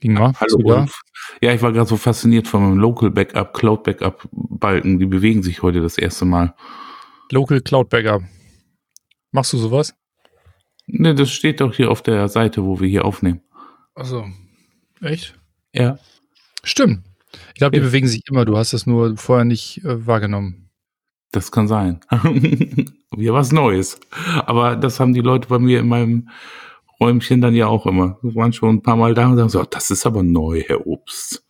Ingmar, Hallo Ulf. Ja, ich war gerade so fasziniert von meinem Local Backup, Cloud Backup Balken. Die bewegen sich heute das erste Mal. Local Cloud Backup. Machst du sowas? Ne, das steht doch hier auf der Seite, wo wir hier aufnehmen. Also, echt? Ja. Stimmt. Ich glaube, die Ja. bewegen sich immer. Du hast das nur vorher nicht äh, wahrgenommen. Das kann sein. Wieder was Neues. Aber das haben die Leute bei mir in meinem Räumchen dann ja auch immer. Wir waren schon ein paar Mal da und sagen so, das ist aber neu, Herr Obst.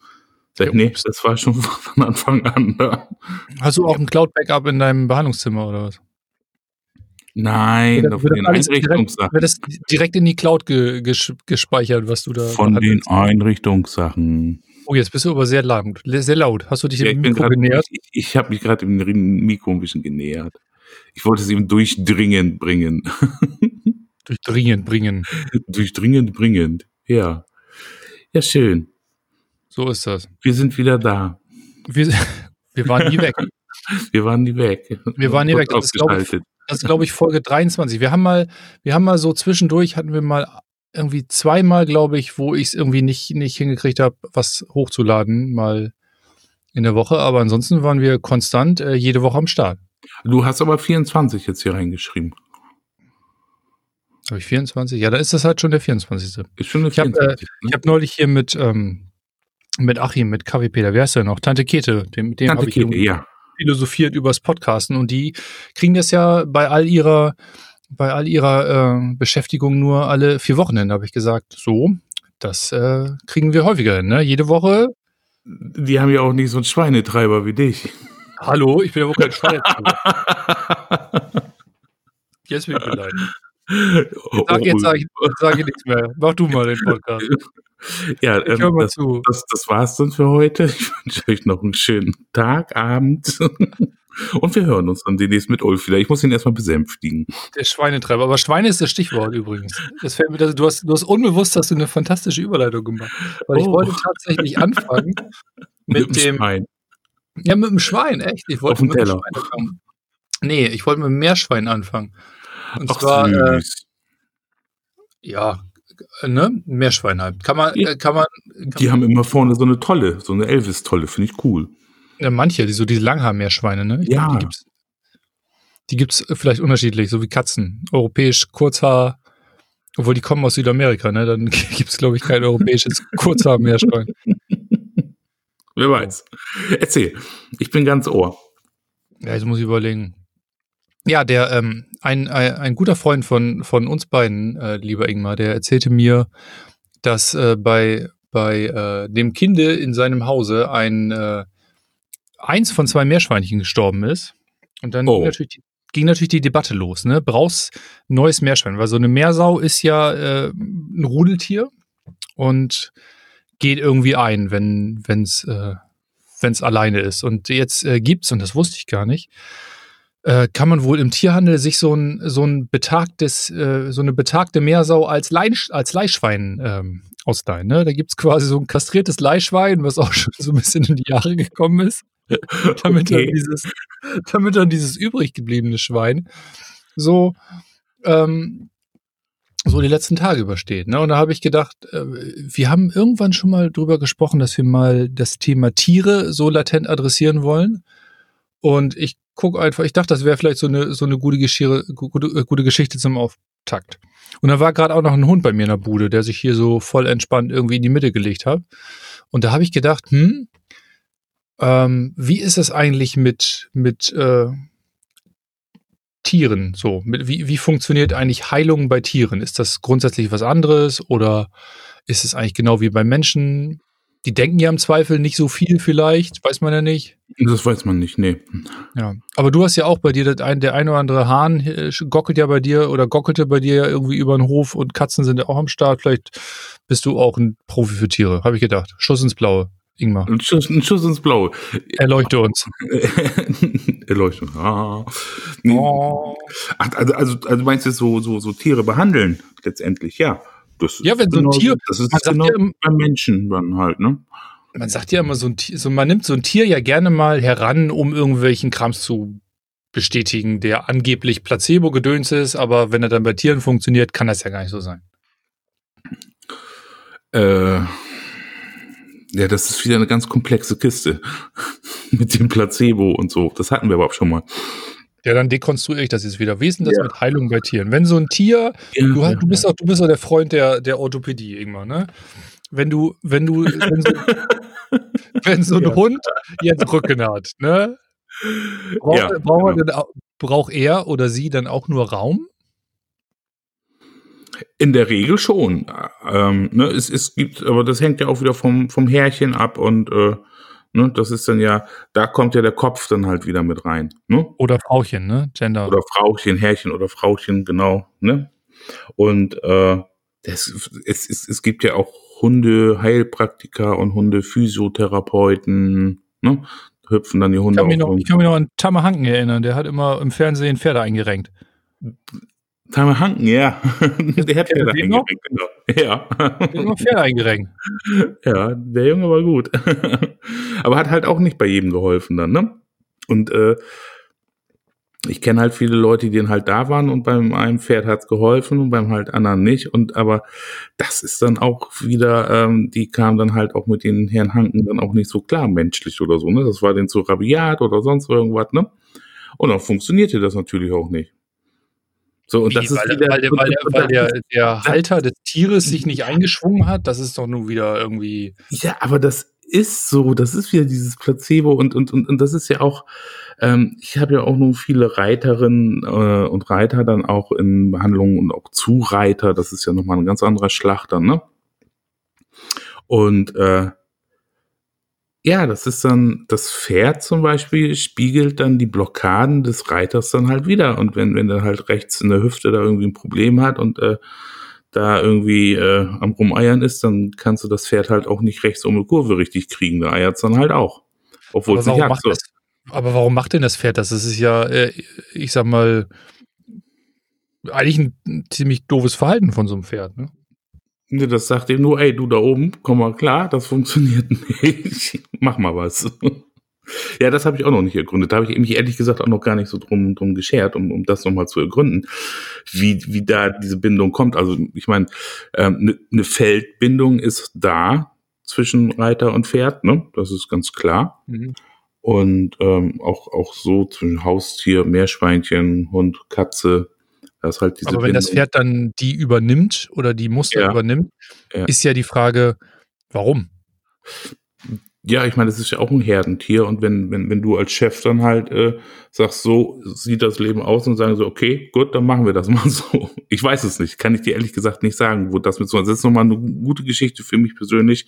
Sag, nee, das war schon von Anfang an da. Hast du auch ein Cloud Backup in deinem Behandlungszimmer oder was? Nein, Wird- von den Einrichtungssachen. Wird das direkt in die Cloud ge ges gespeichert, was du da Von den behandelst? Einrichtungssachen. Oh, jetzt bist du aber sehr laut. Sehr laut. Hast du dich Ja, dem Mikro grad, genähert? ich, ich habe mich gerade im Mikro ein bisschen genähert. Ich wollte es ihm durchdringend bringen. Durchdringend bringen. durchdringend bringend. Ja. Ja, schön. So ist das. Wir sind wieder da. Wir, wir waren nie weg. Wir waren nie weg. Wir waren nie weg. Das ist, glaube ich. Das ist, glaube ich, Folge 23. Wir haben mal, wir haben mal so zwischendurch, hatten wir mal irgendwie zweimal, glaube ich, wo ich es irgendwie nicht, nicht hingekriegt habe, was hochzuladen, mal in der Woche. Aber ansonsten waren wir konstant äh, jede Woche am Start. Du hast aber 24 jetzt hier reingeschrieben. Habe ich 24? Ja, da ist das halt schon der 24. Ist schon eine Ich hab, äh, 24. Ich habe neulich hier mit, ähm, mit Achim, mit Peter, wer ist der noch? Tante Kete, dem, mit dem Tante habe ich Kete, ja. philosophiert übers Podcasten und die kriegen das ja bei all ihrer, bei all ihrer äh, Beschäftigung nur alle vier Wochen hin, habe ich gesagt. So, das äh, kriegen wir häufiger hin, ne? Jede Woche. Die haben ja auch nicht so einen Schweinetreiber wie dich. Hallo, ich bin ja wohl kein Schwein. Jetzt bin ich beleidigt. Sag, jetzt sage ich, sag ich nichts mehr. Mach du mal den Podcast. Ja, Ich hör ähm, mal das, zu. das, das war's dann für heute. Ich wünsche euch noch einen schönen Tag, Abend. Und wir hören uns dann demnächst mit Ulf wieder. Ich muss ihn erstmal besänftigen. Der Schweinetreiber. Aber Schweine ist das Stichwort übrigens. Das fällt mir, du, hast, du hast unbewusst hast du eine fantastische Überleitung gemacht. Weil ich Oh. wollte tatsächlich anfangen mit, dem. Schwein. Ja, mit dem Schwein, echt. Ich wollte Auf dem mit dem Teller. Schwein anfangen. Nee, ich wollte mit dem Meerschwein anfangen. Und Ach, zwar, äh, ja, äh, ne? Meerschwein halt. Kann man, äh, kann man, kann Die haben immer vorne so eine tolle, so eine Elvis-Tolle, finde ich cool. Ja, manche, die, so diese Langhaar-Meerschweine, ne? Ich Ja. glaub, die gibt's, die gibt's äh, vielleicht unterschiedlich, so wie Katzen. Europäisch Kurzhaar, obwohl die kommen aus Südamerika, ne? Dann gibt's glaube ich, kein europäisches Kurzhaar-Meerschwein. Wer weiß. Erzähl. Ich bin ganz Ohr. Ja, jetzt muss ich überlegen. Ja, der, ähm, ein, ein, ein guter Freund von, von uns beiden, äh, lieber Ingmar, der erzählte mir, dass äh, bei, bei äh, dem Kinde in seinem Hause ein äh, eins von zwei Meerschweinchen gestorben ist. Und dann Oh. ging, natürlich die, ging natürlich die Debatte los, ne? Brauchst neues Meerschwein, weil so eine Meersau ist ja äh, ein Rudeltier und geht irgendwie ein, wenn wenn's äh, wenn's alleine ist. Und jetzt äh, gibt's und das wusste ich gar nicht. Äh, kann man wohl im Tierhandel sich so ein so ein betagtes äh, so eine betagte Meersau als Leih, als Leihschwein ähm, ausleihen. Ne? Da gibt's quasi so ein kastriertes Leihschwein, was auch schon so ein bisschen in die Jahre gekommen ist, damit Okay. dann dieses damit dann dieses übrig gebliebene Schwein so ähm, so die letzten Tage übersteht. Ne? Und da habe ich gedacht, äh, wir haben irgendwann schon mal drüber gesprochen, dass wir mal das Thema Tiere so latent adressieren wollen. Und ich gucke einfach, ich dachte, das wäre vielleicht so eine, so eine gute, Geschichte, gute, äh, gute Geschichte zum Auftakt. Und da war gerade auch noch ein Hund bei mir in der Bude, der sich hier so voll entspannt irgendwie in die Mitte gelegt hat. Und da habe ich gedacht, hm, ähm, wie ist es eigentlich mit, mit äh, Tieren so? Mit, wie, wie funktioniert eigentlich Heilung bei Tieren? Ist das grundsätzlich was anderes oder ist es eigentlich genau wie bei Menschen? Die denken ja im Zweifel nicht so viel vielleicht, weiß man ja nicht. Das weiß man nicht, nee. Ja, aber du hast ja auch bei dir ein, der ein oder andere Hahn äh, gockelt ja bei dir oder gockelte bei dir ja irgendwie über den Hof und Katzen sind ja auch am Start. Vielleicht bist du auch ein Profi für Tiere, habe ich gedacht. Schuss ins Blaue, Ingmar. Ein Schuss, ein Schuss ins Blaue. Erleuchte uns. Erleuchtung. Ah. Nee. Oh. Ach, also, also, also du meinst jetzt so, so, so Tiere behandeln, letztendlich, ja. Das Ja, wenn so ein Tier- das ist man sagt genau ja im- beim Menschen dann halt, ne? Man sagt ja immer so ein Tier, so man nimmt so ein Tier ja gerne mal heran, um irgendwelchen Krams zu bestätigen, der angeblich Placebo-Gedöns ist, aber wenn er dann bei Tieren funktioniert, kann das ja gar nicht so sein. Äh, ja, das ist wieder eine ganz komplexe Kiste mit dem Placebo und so. Das hatten wir aber auch schon mal. Ja, dann dekonstruiere ich das jetzt wieder. Wie ist denn das ja. mit Heilung bei Tieren? Wenn so ein Tier, ja, du, ja, du, bist auch, du bist auch der Freund der, der Orthopädie, irgendwann, ne? Wenn du, wenn du, wenn so, wenn so ein Hund jetzt Rücken hat, ne? Braucht, braucht, genau. braucht er oder sie dann auch nur Raum? In der Regel schon. Ähm, ne, es, es gibt, aber das hängt ja auch wieder vom, vom Härchen ab und äh, ne, das ist dann ja, da kommt ja der Kopf dann halt wieder mit rein. Ne? Oder Frauchen, ne? Gender. Oder Frauchen, Härchen oder Frauchen, genau. Ne? Und äh, das, es, es, es gibt ja auch Hunde-Heilpraktiker und Hunde-Physiotherapeuten, ne? Hüpfen dann die Hunde ich kann, mich noch, ich kann mich noch an Tamahanken erinnern, der hat immer im Fernsehen Pferde eingerenkt. Timer Hanken, ja. der hat Pferde eingerenkt, genau. Ja. Der hat Pferde eingerenkt. Ja, der Junge war gut. Aber hat halt auch nicht bei jedem geholfen dann, ne? Und äh, ich kenne halt viele Leute, die dann halt da waren und beim einen Pferd hat's geholfen und beim halt anderen nicht. Und aber das ist dann auch wieder, ähm, die kamen dann halt auch mit den Herrn Hanken dann auch nicht so klar menschlich oder so, ne? Das war denen zu rabiat oder sonst irgendwas, ne? Und dann funktionierte das natürlich auch nicht. So, und Wie, das ist weil, wieder, weil, der, weil, der, weil der, der Halter des Tieres sich nicht eingeschwungen hat, das ist doch nun wieder irgendwie. Ja, aber das ist so, das ist wieder dieses Placebo und, und, und, und das ist ja auch, ähm, ich habe ja auch nun viele Reiterinnen äh, und Reiter dann auch in Behandlungen und auch Zureiter, das ist ja nochmal ein ganz anderer Schlachter, ne? Und äh, ja, das ist dann, das Pferd zum Beispiel spiegelt dann die Blockaden des Reiters dann halt wieder. Und wenn, wenn er halt rechts in der Hüfte da irgendwie ein Problem hat und äh, da irgendwie äh, am Rumeiern ist, dann kannst du das Pferd halt auch nicht rechts um die Kurve richtig kriegen. Da eiert es dann halt auch. Obwohl es nicht hat. So. aber warum macht denn das Pferd das? Das ist ja, äh, ich sag mal, eigentlich ein ziemlich doofes Verhalten von so einem Pferd, ne? Ne, das sagt ihm nur, ey, du da oben, komm mal klar, das funktioniert nicht. Mach mal was. ja, das habe ich auch noch nicht ergründet. Da habe ich mich ehrlich gesagt auch noch gar nicht so drum, drum geschert, um, um das nochmal zu ergründen, wie, wie da diese Bindung kommt. Also ich meine, eine ähm, ne, ne Feldbindung ist da zwischen Reiter und Pferd, ne? Das ist ganz klar. Mhm. Und ähm, auch, auch so zwischen Haustier, Meerschweinchen, Hund, Katze, das halt diese Aber wenn Bindung. das Pferd dann die übernimmt oder die Muster ja. übernimmt, ja. ist ja die Frage, warum? Ja, ich meine, das ist ja auch ein Herdentier und wenn, wenn, wenn du als Chef dann halt äh, sagst, so sieht das Leben aus und sagen so, okay, gut, dann machen wir das mal so. Ich weiß es nicht, kann ich dir ehrlich gesagt nicht sagen, wo das mit so, das ist nochmal eine gute Geschichte für mich persönlich,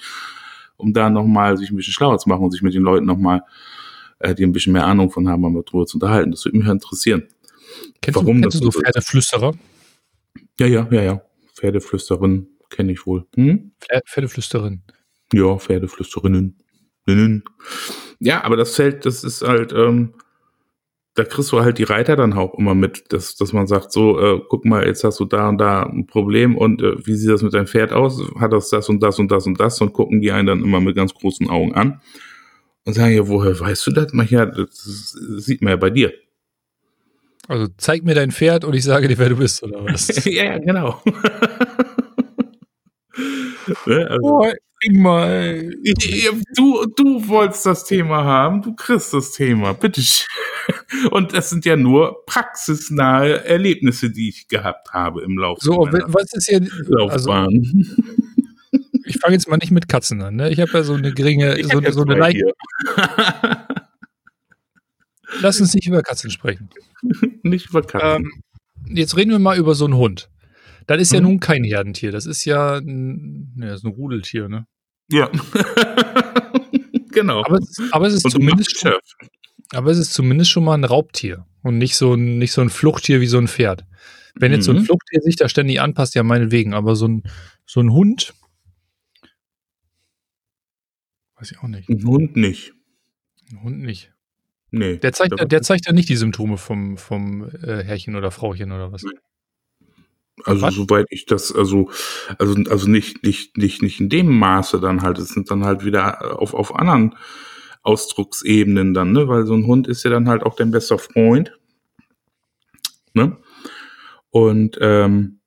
um da nochmal sich ein bisschen schlauer zu machen und sich mit den Leuten nochmal, äh, die ein bisschen mehr Ahnung von haben, mal drüber zu unterhalten. Das würde mich interessieren. Kennst Warum du, kennst das du so Pferdeflüsterer? Ja, ja, ja, ja. Pferdeflüsterin kenne ich wohl. Hm? Pferdeflüsterin. Ja, Pferdeflüsterinnen. Ja, aber das Feld, das ist halt, ähm, da kriegst du halt die Reiter dann auch immer mit, dass, dass man sagt, so, äh, guck mal, jetzt hast du da und da ein Problem und äh, wie sieht das mit deinem Pferd aus? Hat das das und das und das und das und gucken die einen dann immer mit ganz großen Augen an und sagen, ja, woher weißt du das? Ja, das sieht man ja bei dir. Also zeig mir dein Pferd und ich sage dir, wer du bist, oder was? ja, ja, genau. ne, also, oh, Ingmar, du, du wolltest das Thema haben, du kriegst das Thema, bitte. Und das sind ja nur praxisnahe Erlebnisse, die ich gehabt habe im Laufe So, was ist hier Laufbahn? Also, ich fange jetzt mal nicht mit Katzen an, ne? Ich habe ja so eine geringe, ich so, eine, so eine Neigung. Lass uns nicht über Katzen sprechen. Nicht über Katzen. Ähm, jetzt reden wir mal über so einen Hund. Das ist hm. ja mhm. nun kein Herdentier. Das ist ja ein, ne, das ist ein Rudeltier, ne? Ja. genau. Aber es ist, aber es ist zumindest schon, aber es ist zumindest schon mal ein Raubtier und nicht so ein, nicht so ein Fluchttier wie so ein Pferd. Wenn jetzt mhm. so ein mhm. Fluchttier sich da ständig anpasst, ja meinetwegen, aber so ein, so ein Hund, weiß ich auch nicht. Ein Hund nicht. Ein Hund nicht. Nee. Der zeigt, der, der zeigt ja nicht die Symptome vom, vom äh, Herrchen oder Frauchen oder was. Also was? soweit ich das, also, also, also nicht, nicht, nicht, nicht in dem Maße dann halt. Es sind dann halt wieder auf, auf anderen Ausdrucksebenen dann, ne? Weil so ein Hund ist ja dann halt auch dein bester Freund. Ne? Und ähm,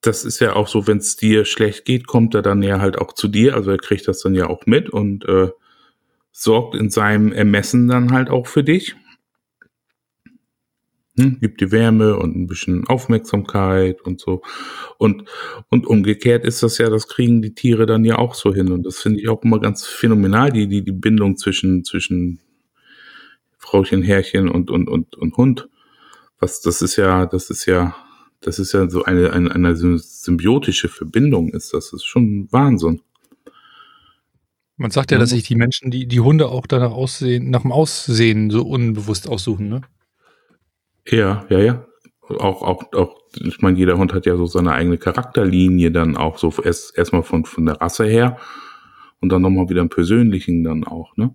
das ist ja auch so, wenn es dir schlecht geht, kommt er dann ja halt auch zu dir. Also er kriegt das dann ja auch mit und äh, sorgt in seinem Ermessen dann halt auch für dich. Hm, gibt die Wärme und ein bisschen Aufmerksamkeit und so. Und, und umgekehrt ist das ja, das kriegen die Tiere dann ja auch so hin. Und das finde ich auch immer ganz phänomenal, die, die, die Bindung zwischen, zwischen Frauchen, Herrchen und, und, und, und Hund. Was, das ist ja, das ist ja, das ist ja so eine, eine, eine symbiotische Verbindung ist. Das ist schon Wahnsinn. Man sagt ja, dass sich die Menschen, die, die Hunde auch danach aussehen, nach dem Aussehen so unbewusst aussuchen, ne? Ja, ja, ja. Auch, auch, auch, ich meine, jeder Hund hat ja so seine eigene Charakterlinie dann auch so erst erstmal von, von der Rasse her und dann nochmal wieder im Persönlichen dann auch, ne?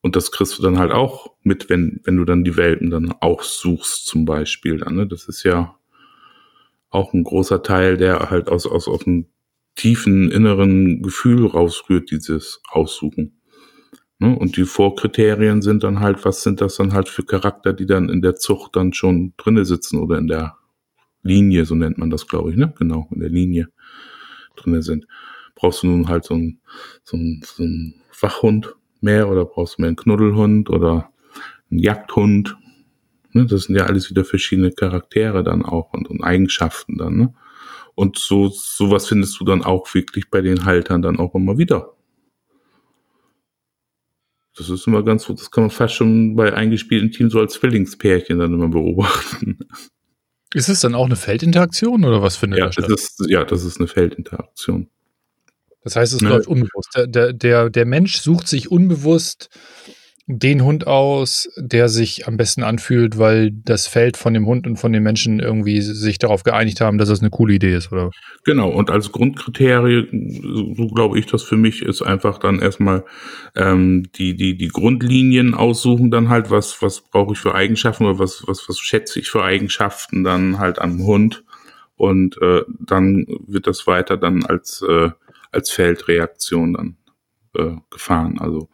Und das kriegst du dann halt auch mit, wenn, wenn du dann die Welpen dann auch suchst, zum Beispiel dann, ne? Das ist ja auch ein großer Teil, der halt aus, aus, aus einem tiefen inneren Gefühl rausrührt, dieses Aussuchen. Ne? Und die Vorkriterien sind dann halt, was sind das dann halt für Charakter, die dann in der Zucht dann schon drinne sitzen oder in der Linie, so nennt man das, glaube ich, ne? Genau, in der Linie drinne sind. Brauchst du nun halt so einen, so einen, so einen Wachhund mehr oder brauchst du mehr einen Knuddelhund oder einen Jagdhund? Ne? Das sind ja alles wieder verschiedene Charaktere dann auch und, und Eigenschaften dann, ne? Und so, sowas findest du dann auch wirklich bei den Haltern dann auch immer wieder. Das ist immer ganz gut, das kann man fast schon bei eingespielten Teams so als Zwillingspärchen dann immer beobachten. Ist es dann auch eine Feldinteraktion oder was findet ja, da statt? Ist, ja, das ist eine Feldinteraktion. Das heißt, es Ne. läuft unbewusst. Der, der, der, der Mensch sucht sich unbewusst den Hund aus, der sich am besten anfühlt, weil das Feld von dem Hund und von den Menschen irgendwie sich darauf geeinigt haben, dass das eine coole Idee ist, oder? Genau, und als Grundkriterien, so glaube ich das für mich, ist einfach dann erstmal ähm, die, die, die Grundlinien aussuchen, dann halt, was, was brauche ich für Eigenschaften oder was, was, was schätze ich für Eigenschaften dann halt am Hund. Und äh, dann wird das weiter dann als, äh, als Feldreaktion dann äh, gefahren. Also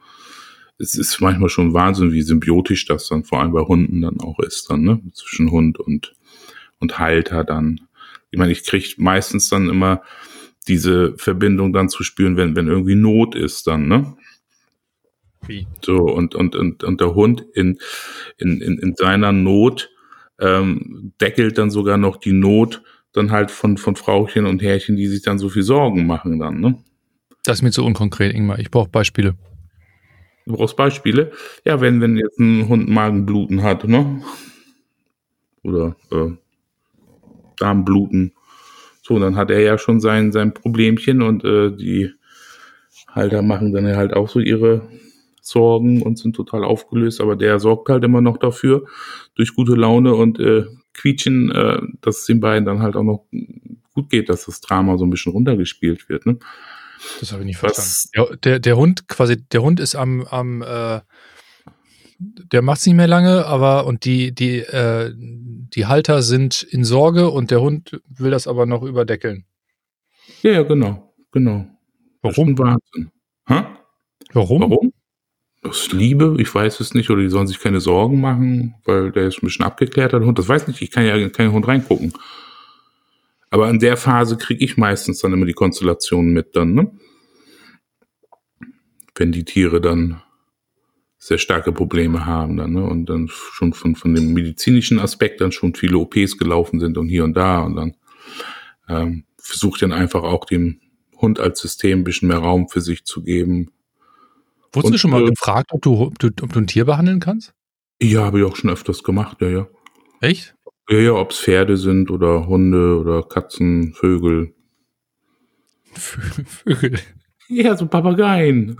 es ist manchmal schon Wahnsinn, wie symbiotisch das dann vor allem bei Hunden dann auch ist, dann, ne? Zwischen Hund und, und Halter dann. Ich meine, ich kriege meistens dann immer diese Verbindung dann zu spüren, wenn, wenn irgendwie Not ist dann, ne? Wie? So, und, und, und, und der Hund in, in, in, in seiner Not ähm, deckelt dann sogar noch die Not dann halt von, von Frauchen und Herrchen, die sich dann so viel Sorgen machen dann, ne? Das ist mir zu unkonkret, Ingmar. Ich brauche Beispiele. Du brauchst Beispiele. Ja, wenn, wenn jetzt ein Hund Magenbluten hat, ne? Oder äh, Darmbluten. So, dann hat er ja schon sein, sein Problemchen und äh, die Halter machen dann halt auch so ihre Sorgen und sind total aufgelöst, aber der sorgt halt immer noch dafür, durch gute Laune und äh, Quietschen, äh, dass es den beiden dann halt auch noch gut geht, dass das Drama so ein bisschen runtergespielt wird. Ne? Das habe ich nicht verstanden. Der, der, der Hund, quasi, der Hund ist am, am äh, der macht's nicht mehr lange, aber und die, die, äh, die Halter sind in Sorge und der Hund will das aber noch überdeckeln. Ja, ja, genau, genau. Das ist Warum? ein Wahnsinn. Hä? Warum? Warum? Aus Liebe, ich weiß es nicht, oder die sollen sich keine Sorgen machen, weil der ist ein bisschen abgeklärter, der Hund. Das weiß nicht, ich kann ja in keinen Hund reingucken. Aber in der Phase kriege ich meistens dann immer die Konstellation mit dann, ne? Wenn die Tiere dann sehr starke Probleme haben dann, ne? Und dann schon von, von dem medizinischen Aspekt dann schon viele OPs gelaufen sind und hier und da und dann ähm, versucht dann einfach auch dem Hund als System ein bisschen mehr Raum für sich zu geben, Wurdest Und, du schon mal äh, gefragt, ob du, ob, du, ob du ein Tier behandeln kannst? Ja, habe ich auch schon öfters gemacht, ja, ja. Echt? Ja, ja, ob es Pferde sind oder Hunde oder Katzen, Vögel. Vö- Vögel. Ja, so Papageien.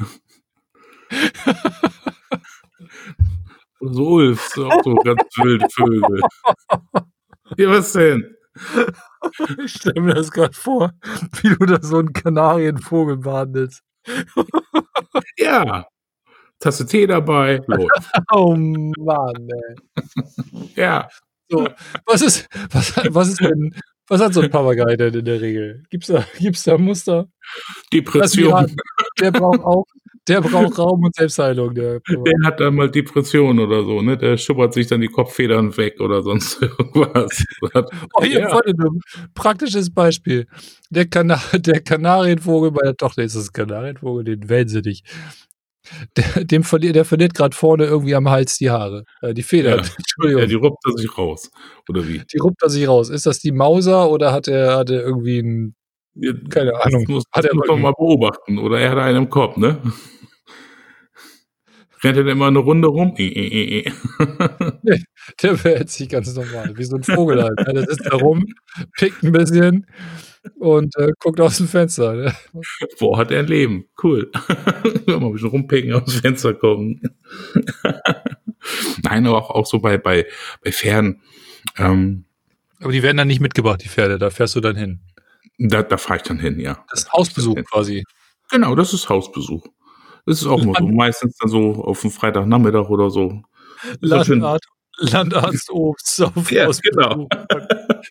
oder so Ulf, so auch so ganz wilde Vögel. Ja, was denn? Ich stelle mir das gerade vor, wie du da so einen Kanarienvogel behandelst. Ja. Tasse Tee dabei. Los. Oh Mann, ey. Ja. So, was ist, was, was ist denn, was hat so ein Papagei denn in der Regel? Gibt's da, gibt's da Muster? Depression. Der braucht auch, Der braucht Raum und Selbstheilung. Der, der hat dann mal Depression oder so, ne? Der schubbert sich dann die Kopffedern weg oder sonst irgendwas. oh, hier ja. ein praktisches Beispiel. Der, Kana der Kanarienvogel, bei der Tochter ist es Kanarienvogel, den wählen sie nicht. Der, dem verliert, der verliert gerade vorne irgendwie am Hals die Haare, äh, die Federn. Ja. Entschuldigung. Ja, die ruppt er sich raus. Oder wie? Die ruppt er sich raus. Ist das die Mauser oder hat er, hat er irgendwie ein, keine Ahnung. Muss, hat er muss man mal beobachten. Oder er hat einen im Kopf, ne? rennt er immer eine Runde rum. nee, der verhält sich ganz normal, wie so ein Vogel halt. Ne? Der sitzt da rum, pickt ein bisschen und äh, guckt aus dem Fenster. Ne? Boah, hat er ein Leben. Cool. mal ein bisschen rumpicken, aus dem Fenster gucken. Nein, aber auch, auch so bei, bei, bei Pferden. Ähm, aber die werden dann nicht mitgebracht, die Pferde. Da fährst du dann hin. Da, da fahre ich dann hin, ja. Das ist Hausbesuch quasi. Genau, das ist Hausbesuch. Das ist auch immer so. Meistens dann so auf dem Freitagnachmittag oder so. Landarzt, Landarzt Obst auf ja, genau.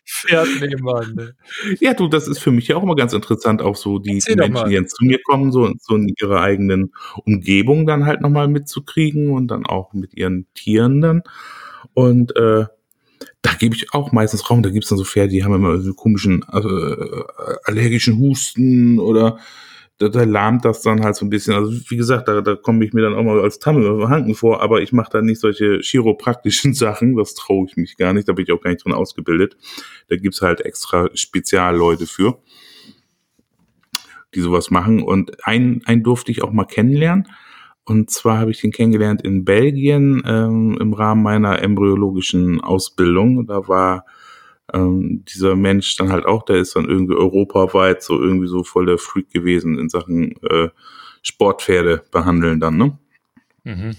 Pferd nebenan. Ne? Ja, du, das ist für mich ja auch immer ganz interessant, auch so die, die Menschen, die jetzt zu mir kommen, so, so in ihre eigenen Umgebung dann halt nochmal mitzukriegen und dann auch mit ihren Tieren dann. Und äh, da gebe ich auch meistens Raum. Da gibt es dann so Pferde, die haben immer so komischen äh, allergischen Husten oder da, da lahmt das dann halt so ein bisschen. Also wie gesagt, da, da komme ich mir dann auch mal als Tammel Hanken vor, aber ich mache da nicht solche chiropraktischen Sachen, das traue ich mich gar nicht, da bin ich auch gar nicht drin ausgebildet. Da gibt's halt extra Spezialleute für, die sowas machen. Und einen, einen durfte ich auch mal kennenlernen. Und zwar habe ich den kennengelernt in Belgien ähm, im Rahmen meiner embryologischen Ausbildung. Da war ähm, dieser Mensch dann halt auch, der ist dann irgendwie europaweit so irgendwie so voll der Freak gewesen in Sachen äh, Sportpferde behandeln dann, ne? Mhm.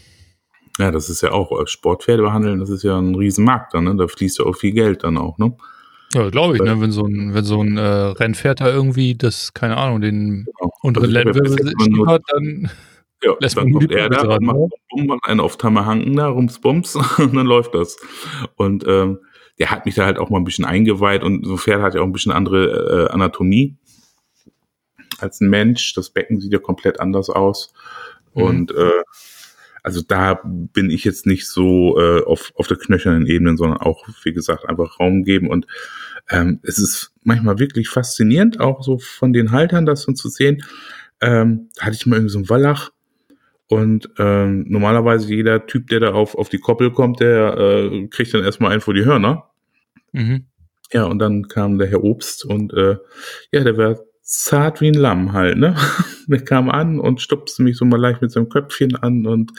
Ja, das ist ja auch äh, Sportpferde behandeln, das ist ja ein Riesenmarkt dann, ne? Da fließt ja auch viel Geld dann auch, ne? Ja, glaube ich, ne? Wenn so ein, wenn so ein äh, Rennpferd da irgendwie das, keine Ahnung, den genau. unteren also Lendenwirbel hat, dann ja, lässt dann man kommt er da dran, macht, ne? macht einen auf Tammerhanken da, rumsbums und dann läuft das. Und ähm, der hat mich da halt auch mal ein bisschen eingeweiht und so ein Pferd hat ja auch ein bisschen andere äh, Anatomie als ein Mensch. Das Becken sieht ja komplett anders aus. Mhm. Und äh, also da bin ich jetzt nicht so äh, auf, auf der knöchernen Ebene, sondern auch, wie gesagt, einfach Raum geben. Und ähm, es ist manchmal wirklich faszinierend, auch so von den Haltern das dann zu sehen. Ähm, da hatte ich mal irgendwie so einen Wallach, und ähm, normalerweise jeder Typ, der da auf, auf die Koppel kommt, der äh, kriegt dann erstmal einen vor die Hörner. Mhm. Ja, und dann kam der Herr Obst und äh, ja, der war zart wie ein Lamm halt, ne? der kam an und stupste mich so mal leicht mit seinem Köpfchen an und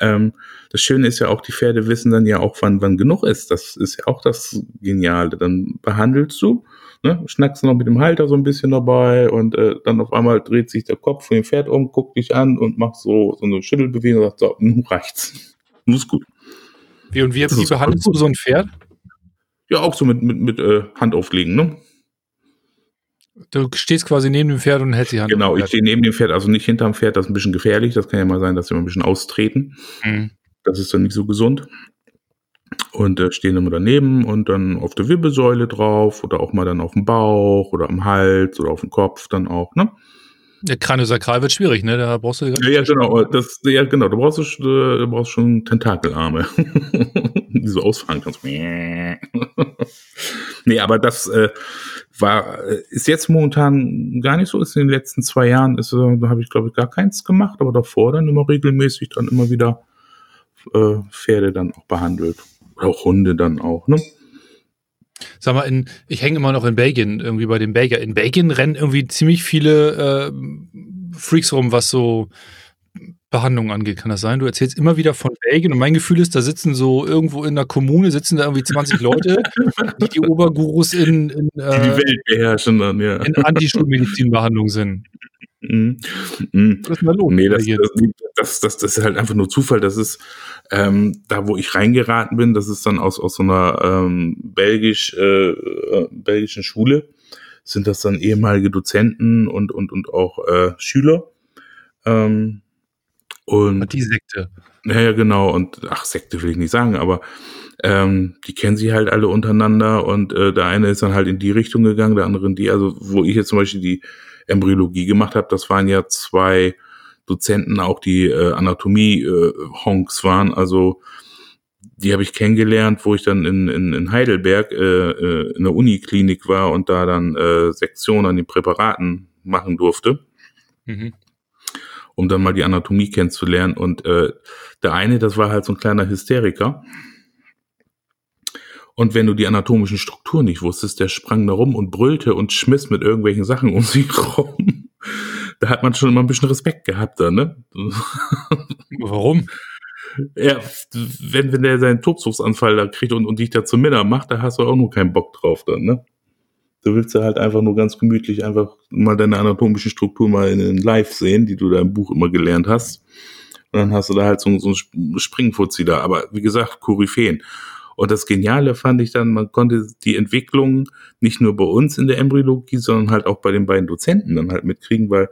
ähm, das Schöne ist ja auch, die Pferde wissen dann ja auch, wann, wann genug ist. Das ist ja auch das Geniale. Dann behandelst du ne, schnackst noch mit dem Halter so ein bisschen dabei und äh, dann auf einmal dreht sich der Kopf von dem Pferd um, guckt dich an und macht so, so eine Schüttelbewegung und sagt, so, nun reicht's. Nun ist gut. Wie und wie, wie behandelst du so ein Pferd? Ja, auch so mit, mit, mit äh, Hand auflegen, ne? Du stehst quasi neben dem Pferd und hältst die Hand. Genau, ich stehe neben dem Pferd, also nicht hinterm Pferd, das ist ein bisschen gefährlich. Das kann ja mal sein, dass sie mal ein bisschen austreten. Mhm. Das ist dann nicht so gesund und äh, stehen immer daneben und dann auf der Wirbelsäule drauf oder auch mal dann auf dem Bauch oder am Hals oder auf dem Kopf dann auch, ne? Der Kraniosakral wird schwierig, ne? Da brauchst du ja, ja, genau, das, ja, genau, du brauchst, du, du brauchst schon Tentakelarme, die so ausfahren kannst. nee, aber das äh, war, äh, ist jetzt momentan gar nicht so, ist in den letzten zwei Jahren, ist, äh, da habe ich glaube ich gar keins gemacht, aber davor dann immer regelmäßig dann immer wieder äh, Pferde dann auch behandelt. Oder auch Hunde dann auch, ne? Sag mal, in, ich hänge immer noch in Belgien, irgendwie bei den Belgier. In Belgien rennen irgendwie ziemlich viele äh, Freaks rum, was so Behandlungen angeht. Kann das sein? Du erzählst immer wieder von Belgien und mein Gefühl ist, da sitzen so irgendwo in der Kommune, sitzen da irgendwie 20 Leute, die die Obergurus in, in äh, die Welt beherrschen dann, ja. In Antischulmedizinbehandlung sind. Mhm. Mhm. Was ist denn da los? Nee, das, das, das, das, ist halt einfach nur Zufall. Das ist ähm, da, wo ich reingeraten bin, das ist dann aus, aus so einer ähm, belgisch, äh, äh belgischen Schule, sind das dann ehemalige Dozenten und, und, und auch äh, Schüler. Ähm, und die Sekte. Ja, ja, genau. Und ach, Sekte will ich nicht sagen, aber ähm, die kennen sie halt alle untereinander und äh, der eine ist dann halt in die Richtung gegangen, der andere in die. Also wo ich jetzt zum Beispiel die Embryologie gemacht habe, das waren ja zwei Dozenten auch die äh, Anatomie-Honks äh, waren. Also die habe ich kennengelernt, wo ich dann in, in, in Heidelberg äh, äh, in der Uniklinik war und da dann äh, Sektionen an den Präparaten machen durfte. Mhm. Um dann mal die Anatomie kennenzulernen. Und äh, der eine, das war halt so ein kleiner Hysteriker. Und wenn du die anatomischen Strukturen nicht wusstest, der sprang da rum und brüllte und schmiss mit irgendwelchen Sachen um sich rum. Da hat man schon immer ein bisschen Respekt gehabt da, ne? Warum? Ja, wenn, wenn der seinen Tobsuchtsanfall da kriegt und, und dich da zum Männer macht, da hast du auch nur keinen Bock drauf dann, ne? Du willst ja halt einfach nur ganz gemütlich einfach mal deine anatomischen Struktur mal in, in live sehen, die du da im Buch immer gelernt hast. Und dann hast du da halt so, so einen Springfuzzi da. Aber wie gesagt, Koryphäen. Und das Geniale fand ich dann, man konnte die Entwicklung nicht nur bei uns in der Embryologie, sondern halt auch bei den beiden Dozenten dann halt mitkriegen, weil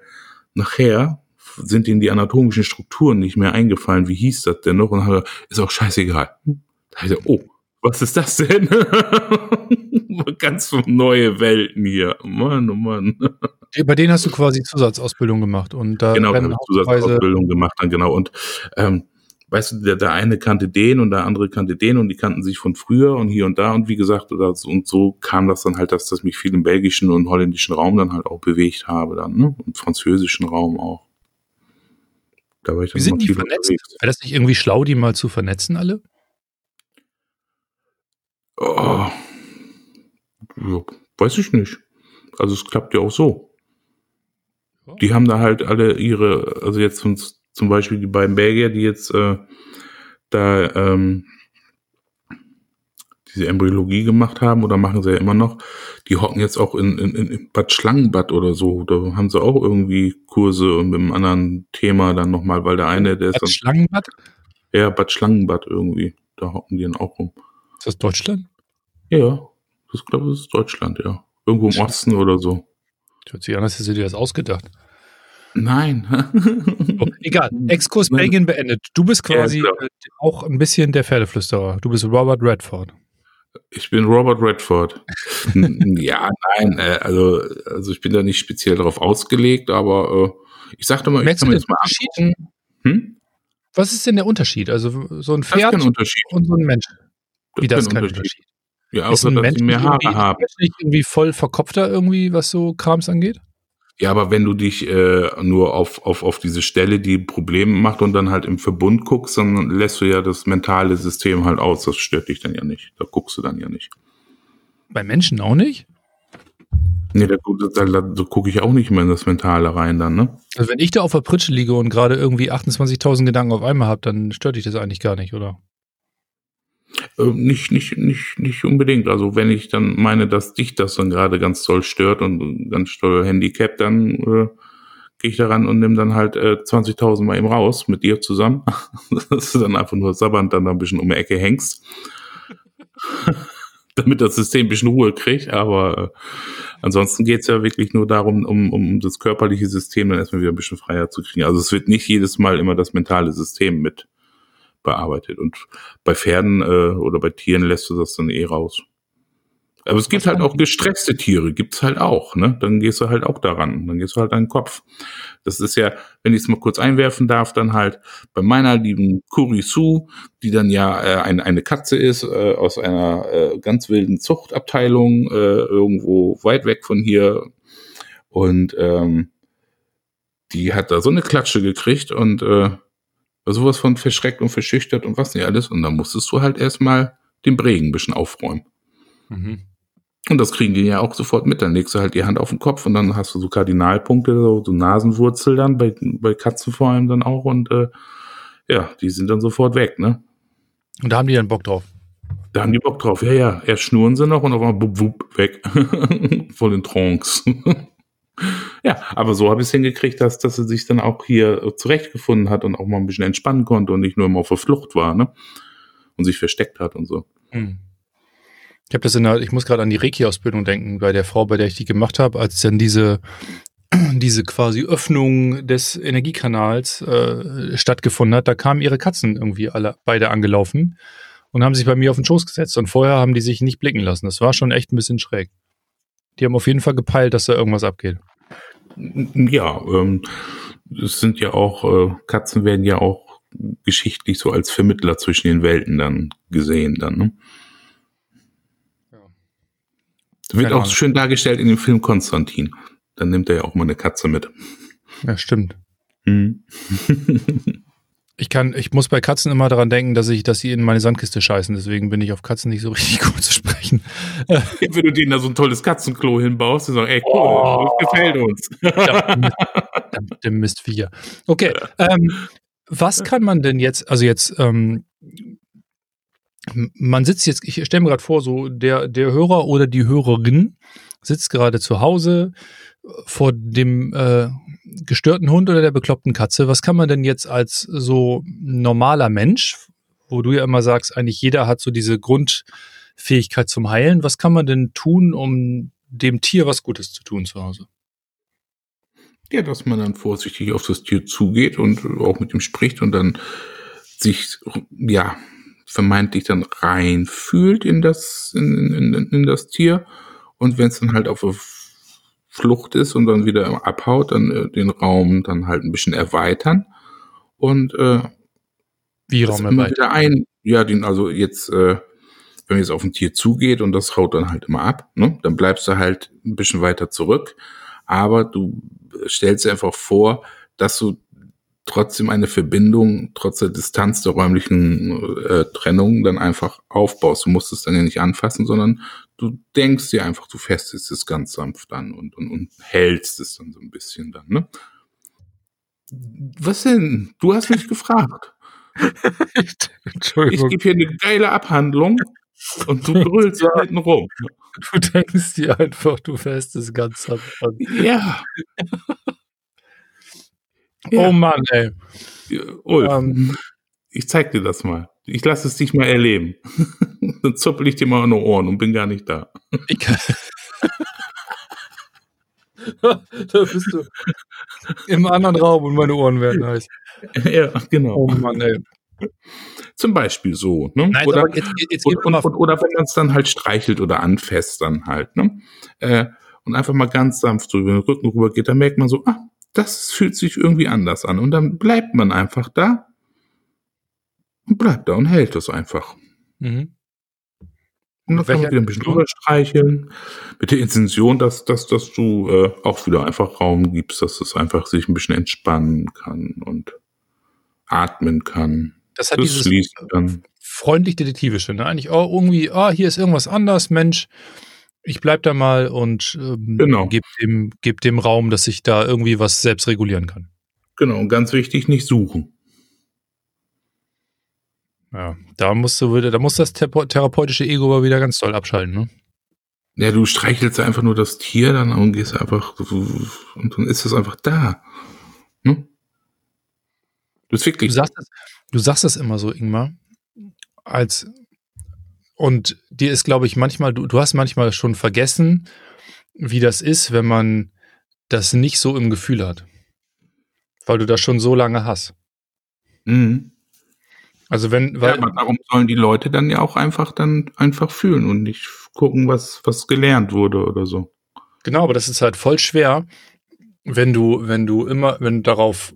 nachher sind ihnen die anatomischen Strukturen nicht mehr eingefallen. Wie hieß das denn noch? Und dann ist auch scheißegal. Da ich so, oh, was ist das denn? Ganz neue Welten hier. Mann, oh Mann. Bei denen hast du quasi Zusatzausbildung gemacht und da genau, habe ich Zusatzausbildung gemacht dann genau und ähm, weißt du, der, der eine kannte den und der andere kannte den und die kannten sich von früher und hier und da und wie gesagt, und so kam das dann halt, dass das mich viel im belgischen und holländischen Raum dann halt auch bewegt habe dann, ne? Und französischen Raum auch. Da war ich dann Wie sind die vernetzt? Wäre das nicht irgendwie schlau, die mal zu vernetzen alle? Oh, ja, weiß ich nicht. Also es klappt ja auch so. Die haben da halt alle ihre, also jetzt zum, zum Beispiel die beiden Belgier, die jetzt äh, da ähm, diese Embryologie gemacht haben oder machen sie ja immer noch, die hocken jetzt auch in, in, in Bad Schlangenbad oder so. Da haben sie auch irgendwie Kurse mit einem anderen Thema dann nochmal, weil der eine, der Bad ist dann. Schlangenbad? Ja, Bad Schlangenbad irgendwie. Da hocken die dann auch rum. Ist das Deutschland? Ja, das glaube ich ist Deutschland, ja. Irgendwo im Osten oder so. Hört sich an, als hättest du dir das ausgedacht. Nein. oh, egal. Exkurs Belgien beendet. Du bist quasi ja, auch ein bisschen der Pferdeflüsterer. Du bist Robert Redford. Ich bin Robert Redford. ja, nein, äh, also, also ich bin da nicht speziell darauf ausgelegt, aber äh, ich sagte mal, ich kann mir das mal. Hm? Was ist denn der Unterschied? Also so ein Pferd und so ein Mensch. Wie das, das kein Unterschied? Unterschied? Ja, außer dass Mensch sie mehr Haare haben. Ist nicht irgendwie voll verkopfter irgendwie, was so Krams angeht? Ja, aber wenn du dich äh, nur auf, auf, auf diese Stelle, die Probleme macht und dann halt im Verbund guckst, dann lässt du ja das mentale System halt aus. Das stört dich dann ja nicht. Da guckst du dann ja nicht. Bei Menschen auch nicht? Nee, da, da, da, da gucke ich auch nicht mehr in das Mentale rein dann, ne? Also wenn ich da auf der Pritsche liege und gerade irgendwie 28.000 Gedanken auf einmal habe, dann stört dich das eigentlich gar nicht, oder? Äh, nicht, nicht, nicht, nicht unbedingt. Also wenn ich dann meine, dass dich das dann gerade ganz toll stört und ganz toll Handicap, dann äh, gehe ich daran und nehme dann halt äh, 20.000 mal eben raus mit dir zusammen. dass du dann einfach nur sabbernd dann ein bisschen um die Ecke hängst. Damit das System ein bisschen Ruhe kriegt. Aber äh, ansonsten geht's ja wirklich nur darum, um, um das körperliche System dann erstmal wieder ein bisschen freier zu kriegen. Also es wird nicht jedes Mal immer das mentale System mit bearbeitet. Und bei Pferden äh, oder bei Tieren lässt du das dann eh raus. Aber es gibt halt auch gestresste Tiere, gibt's halt auch, ne? Dann gehst du halt auch daran, dann gehst du halt an den Kopf. Das ist ja, wenn ich es mal kurz einwerfen darf, dann halt bei meiner lieben Kurisu, die dann ja äh, ein, eine Katze ist, äh, aus einer äh, ganz wilden Zuchtabteilung, äh, irgendwo weit weg von hier. Und ähm, die hat da so eine Klatsche gekriegt und äh, sowas von verschreckt und verschüchtert und was nicht alles. Und dann musstest du halt erstmal den Bregen ein bisschen aufräumen. Mhm. Und das kriegen die ja auch sofort mit. Dann legst du halt die Hand auf den Kopf und dann hast du so Kardinalpunkte, so, so Nasenwurzel dann, bei, bei Katzen vor allem dann auch. Und äh, ja, die sind dann sofort weg, ne? Und da haben die dann Bock drauf. Da haben die Bock drauf. Ja, ja. Erst schnurren sie noch und auf einmal bup, bup, weg. Voll in Trance. Ja, aber so habe ich es hingekriegt, dass, dass er sich dann auch hier zurechtgefunden hat und auch mal ein bisschen entspannen konnte und nicht nur immer auf der Flucht war, ne? Und sich versteckt hat und so. Hm. Ich habe das in der, ich muss gerade an die Reiki-Ausbildung denken, bei der Frau, bei der ich die gemacht habe, als dann diese, diese quasi Öffnung des Energiekanals äh, stattgefunden hat, da kamen ihre Katzen irgendwie alle beide angelaufen und haben sich bei mir auf den Schoß gesetzt. Und vorher haben die sich nicht blicken lassen. Das war schon echt ein bisschen schräg. Die haben auf jeden Fall gepeilt, dass da irgendwas abgeht. Ja, ähm, es sind ja auch, äh, Katzen werden ja auch geschichtlich so als Vermittler zwischen den Welten dann gesehen dann, ne? Ja. Wird auch schön dargestellt in dem Film Konstantin. Dann nimmt er ja auch mal eine Katze mit. Ja, stimmt. Hm. Ich kann, ich muss bei Katzen immer daran denken, dass ich, dass sie in meine Sandkiste scheißen. Deswegen bin ich auf Katzen nicht so richtig gut zu sprechen. Wenn du denen da so ein tolles Katzenklo hinbaust, dann sagen, ey, cool, oh, das gefällt uns. Der Mistviecher. Okay, ähm, was kann man denn jetzt, also jetzt, ähm, man sitzt jetzt, ich stelle mir gerade vor, so der, der Hörer oder die Hörerin sitzt gerade zu Hause vor dem äh, gestörten Hund oder der bekloppten Katze, was kann man denn jetzt als so normaler Mensch, wo du ja immer sagst, eigentlich jeder hat so diese Grundfähigkeit zum Heilen, was kann man denn tun, um dem Tier was Gutes zu tun zu Hause? Ja, dass man dann vorsichtig auf das Tier zugeht und auch mit ihm spricht und dann sich, ja, vermeintlich dann reinfühlt in das, in, in, in das Tier. Und wenn es dann halt auf Flucht ist und dann wieder abhaut, dann äh, den Raum dann halt ein bisschen erweitern und äh, wie Raum erweitern? ein, ja, den also jetzt, äh, wenn jetzt auf ein Tier zugeht und das haut dann halt immer ab, ne, dann bleibst du halt ein bisschen weiter zurück, aber du stellst dir einfach vor, dass du trotzdem eine Verbindung, trotz der Distanz der räumlichen äh, Trennung dann einfach aufbaust. Du musst es dann ja nicht anfassen, sondern du denkst dir einfach, du festest es ganz sanft an und, und, und hältst es dann so ein bisschen dann, ne? Was denn? Du hast mich gefragt. Entschuldigung. Ich gebe hier eine geile Abhandlung und du brüllst ja. hinten rum. Du denkst dir einfach, du fährst es ganz sanft an. Ja. Ja. Oh Mann, ey. Ulf, ähm, ich zeig dir das mal. Ich lasse es dich mal erleben. Dann zuppel ich dir mal an die Ohren und bin gar nicht da. da bist du im anderen Raum und meine Ohren werden heiß. Ja, genau. Oh Mann, ey. Zum Beispiel so, ne? Nein, oder, jetzt, jetzt und, und, und, oder wenn man es dann halt streichelt oder anfasst dann halt, ne? Äh, und einfach mal ganz sanft so über den Rücken rüber geht, dann merkt man so, ah, das fühlt sich irgendwie anders an. Und dann bleibt man einfach da und bleibt da und hält das einfach. Mhm. Und dann kann man wieder ein bisschen drüber streicheln. Mit der Intention, dass, dass, dass du äh, auch wieder einfach Raum gibst, dass es einfach sich ein bisschen entspannen kann und atmen kann. Das hat das dieses freundlich detektivische, ne? Eigentlich oh, irgendwie, oh, hier ist irgendwas anders, Mensch ich bleib da mal und ähm, genau. gebe dem, geb dem Raum, dass ich da irgendwie was selbst regulieren kann. Genau, und ganz wichtig, nicht suchen. Ja, da musst du wieder, da muss das therapeutische Ego aber wieder ganz toll abschalten, ne? Ja, du streichelst einfach nur das Tier dann und gehst einfach und dann ist es einfach da. Hm? Das ist wirklich. Du sagst das, du sagst das immer so, Ingmar, als und dir ist, glaube ich, manchmal, du, du hast manchmal schon vergessen, wie das ist, wenn man das nicht so im Gefühl hat. Weil du das schon so lange hast. Mhm. Also wenn, weil. Ja, aber darum sollen die Leute dann ja auch einfach dann einfach fühlen und nicht gucken, was, was gelernt wurde oder so. Genau, aber das ist halt voll schwer, wenn du, wenn du immer, wenn du darauf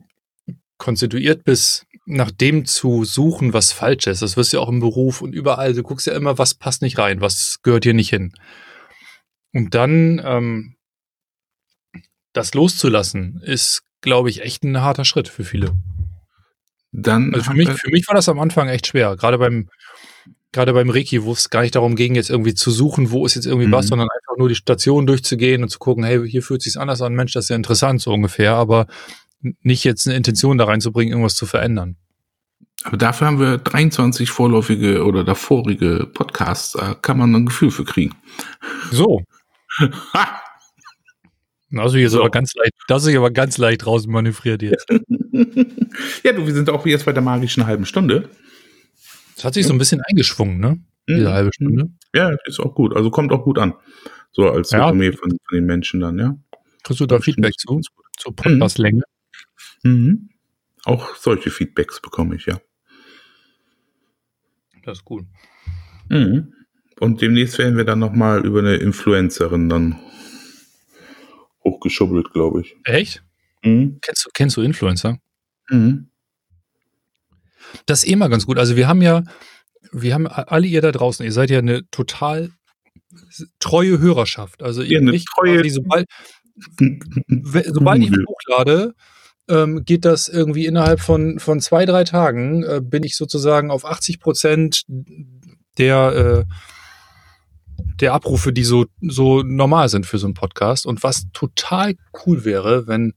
konstituiert bist, nach dem zu suchen, was falsch ist. Das wirst du ja auch im Beruf und überall. Du guckst ja immer, was passt nicht rein, was gehört hier nicht hin. Und dann ähm, das loszulassen, ist, glaube ich, echt ein harter Schritt für viele. Dann also für mich, für mich war das am Anfang echt schwer. Gerade beim, gerade beim Reiki, wo es gar nicht darum ging, jetzt irgendwie zu suchen, wo ist jetzt irgendwie mhm. was, sondern einfach nur die Station durchzugehen und zu gucken, hey, hier fühlt sich anders an, Mensch, das ist ja interessant, so ungefähr. Aber nicht jetzt eine Intention da reinzubringen, irgendwas zu verändern. Aber dafür haben wir 23 vorläufige oder davorige Podcasts, da kann man ein Gefühl für kriegen. So. Also hier so. ist aber ganz leicht, das ist aber ganz leicht raus manövriert jetzt. ja, du, wir sind auch jetzt bei der magischen halben Stunde. Das hat sich so ein bisschen eingeschwungen, ne? Diese mhm. halbe Stunde. Ja, ist auch gut. Also kommt auch gut an. So als ja. Resümee von, von, den Menschen dann, ja. Kriegst du da Feedback zu? Zur Podcastlänge? Mhm. Auch solche Feedbacks bekomme ich, ja. Das ist cool. Mhm. Und demnächst werden wir dann nochmal über eine Influencerin dann hochgeschubbelt, glaube ich. Echt? Mhm. Kennst du, kennst du Influencer? Mhm. Das ist eh mal ganz gut. Also wir haben ja, wir haben alle ihr da draußen, ihr seid ja eine total treue Hörerschaft. Also Ja, ihr eine mich treue- sobald, sobald ich hochlade, ähm, geht das irgendwie innerhalb von, von zwei, drei Tagen, äh, bin ich sozusagen auf 80 Prozent der, äh, der Abrufe, die so, so normal sind für so einen Podcast. Und was total cool wäre, wenn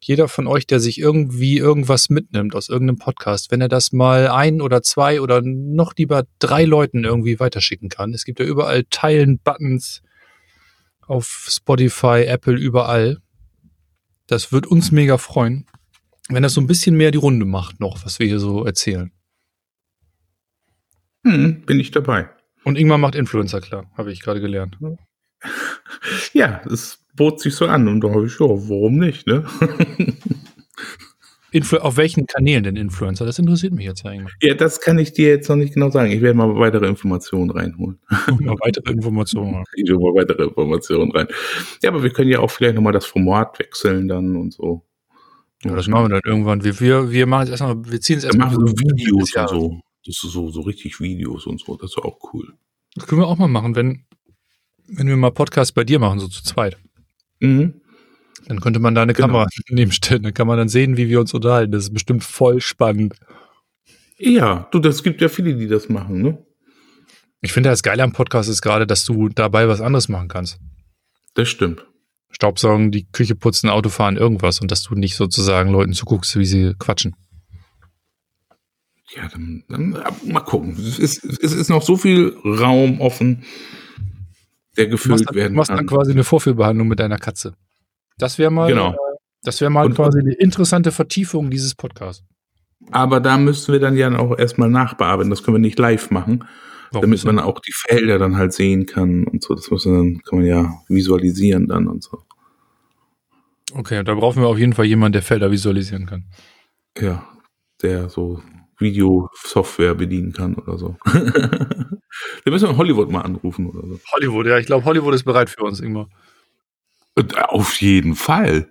jeder von euch, der sich irgendwie irgendwas mitnimmt aus irgendeinem Podcast, wenn er das mal ein oder zwei oder noch lieber drei Leuten irgendwie weiterschicken kann. Es gibt ja überall Teilen-Buttons auf Spotify, Apple, überall. Das wird uns mega freuen, wenn das so ein bisschen mehr die Runde macht noch, was wir hier so erzählen. Mhm, bin ich dabei. Und Ingmar macht Influencer klar, habe ich gerade gelernt. Ja, es bot sich so an und da habe ich, ja, warum nicht, ne? Influ auf welchen Kanälen denn Influencer? Das interessiert mich jetzt Ingmar. ja, das kann ich dir jetzt noch nicht genau sagen. Ich werde mal weitere Informationen reinholen. Noch weitere Informationen. Ich hole mal weitere Informationen rein. Ja, aber wir können ja auch vielleicht nochmal das Format wechseln dann und so. Ja, das machen wir dann irgendwann. Wir, wir, wir machen jetzt erstmal, wir ziehen jetzt Wir erstmal machen so Videos und so. Das ist so, so richtig Videos und so. Das ist auch cool. Das können wir auch mal machen, wenn, wenn wir mal Podcasts bei dir machen, so zu zweit. Mhm. Dann könnte man da eine Genau. Kamera nebenstellen. Dann kann man dann sehen, wie wir uns unterhalten. Das ist bestimmt voll spannend. Ja, du, das gibt ja viele, die das machen, ne? Ich finde, das Geile am Podcast ist gerade, dass du dabei was anderes machen kannst. Das stimmt. Staubsaugen, die Küche putzen, Auto fahren, irgendwas. Und dass du nicht sozusagen Leuten zuguckst, wie sie quatschen. Ja, dann, dann mal gucken. Es ist, es ist noch so viel Raum offen, der gefüllt dann, werden du machst kann. dann quasi eine Vorführbehandlung mit deiner Katze. Das wäre mal, Genau. äh, das wäre mal Und- quasi eine interessante Vertiefung dieses Podcasts. Aber da müssen wir dann ja auch erstmal nachbearbeiten. Das können wir nicht live machen, Warum damit man auch die Felder dann halt sehen kann und so. Das muss man kann man ja visualisieren dann und so. Okay, da brauchen wir auf jeden Fall jemanden, der Felder visualisieren kann. Ja, der so Videosoftware bedienen kann oder so. Wir müssen wir Hollywood mal anrufen oder so. Hollywood, ja, ich glaube, Hollywood ist bereit für uns, Ingmar. Und Auf jeden Fall.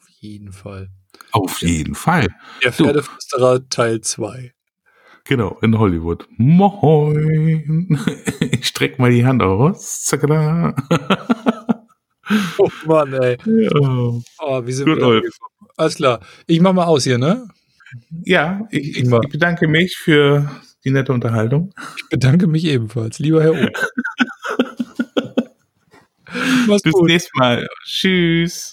Auf jeden Fall. Auf jeden Fall. Der So. Pferdeflüsterer Teil 2. Genau, in Hollywood. Moin. Ich streck mal die Hand aus. Zackada. Oh Mann, ey. Ja. Oh, wie sind Gut, wir da? Alles klar. Ich mach mal aus hier, ne? Ja, ich, ich, ich bedanke mich für die nette Unterhaltung. Ich bedanke mich ebenfalls, lieber Herr O. Bis gut. nächstes Mal. Tschüss.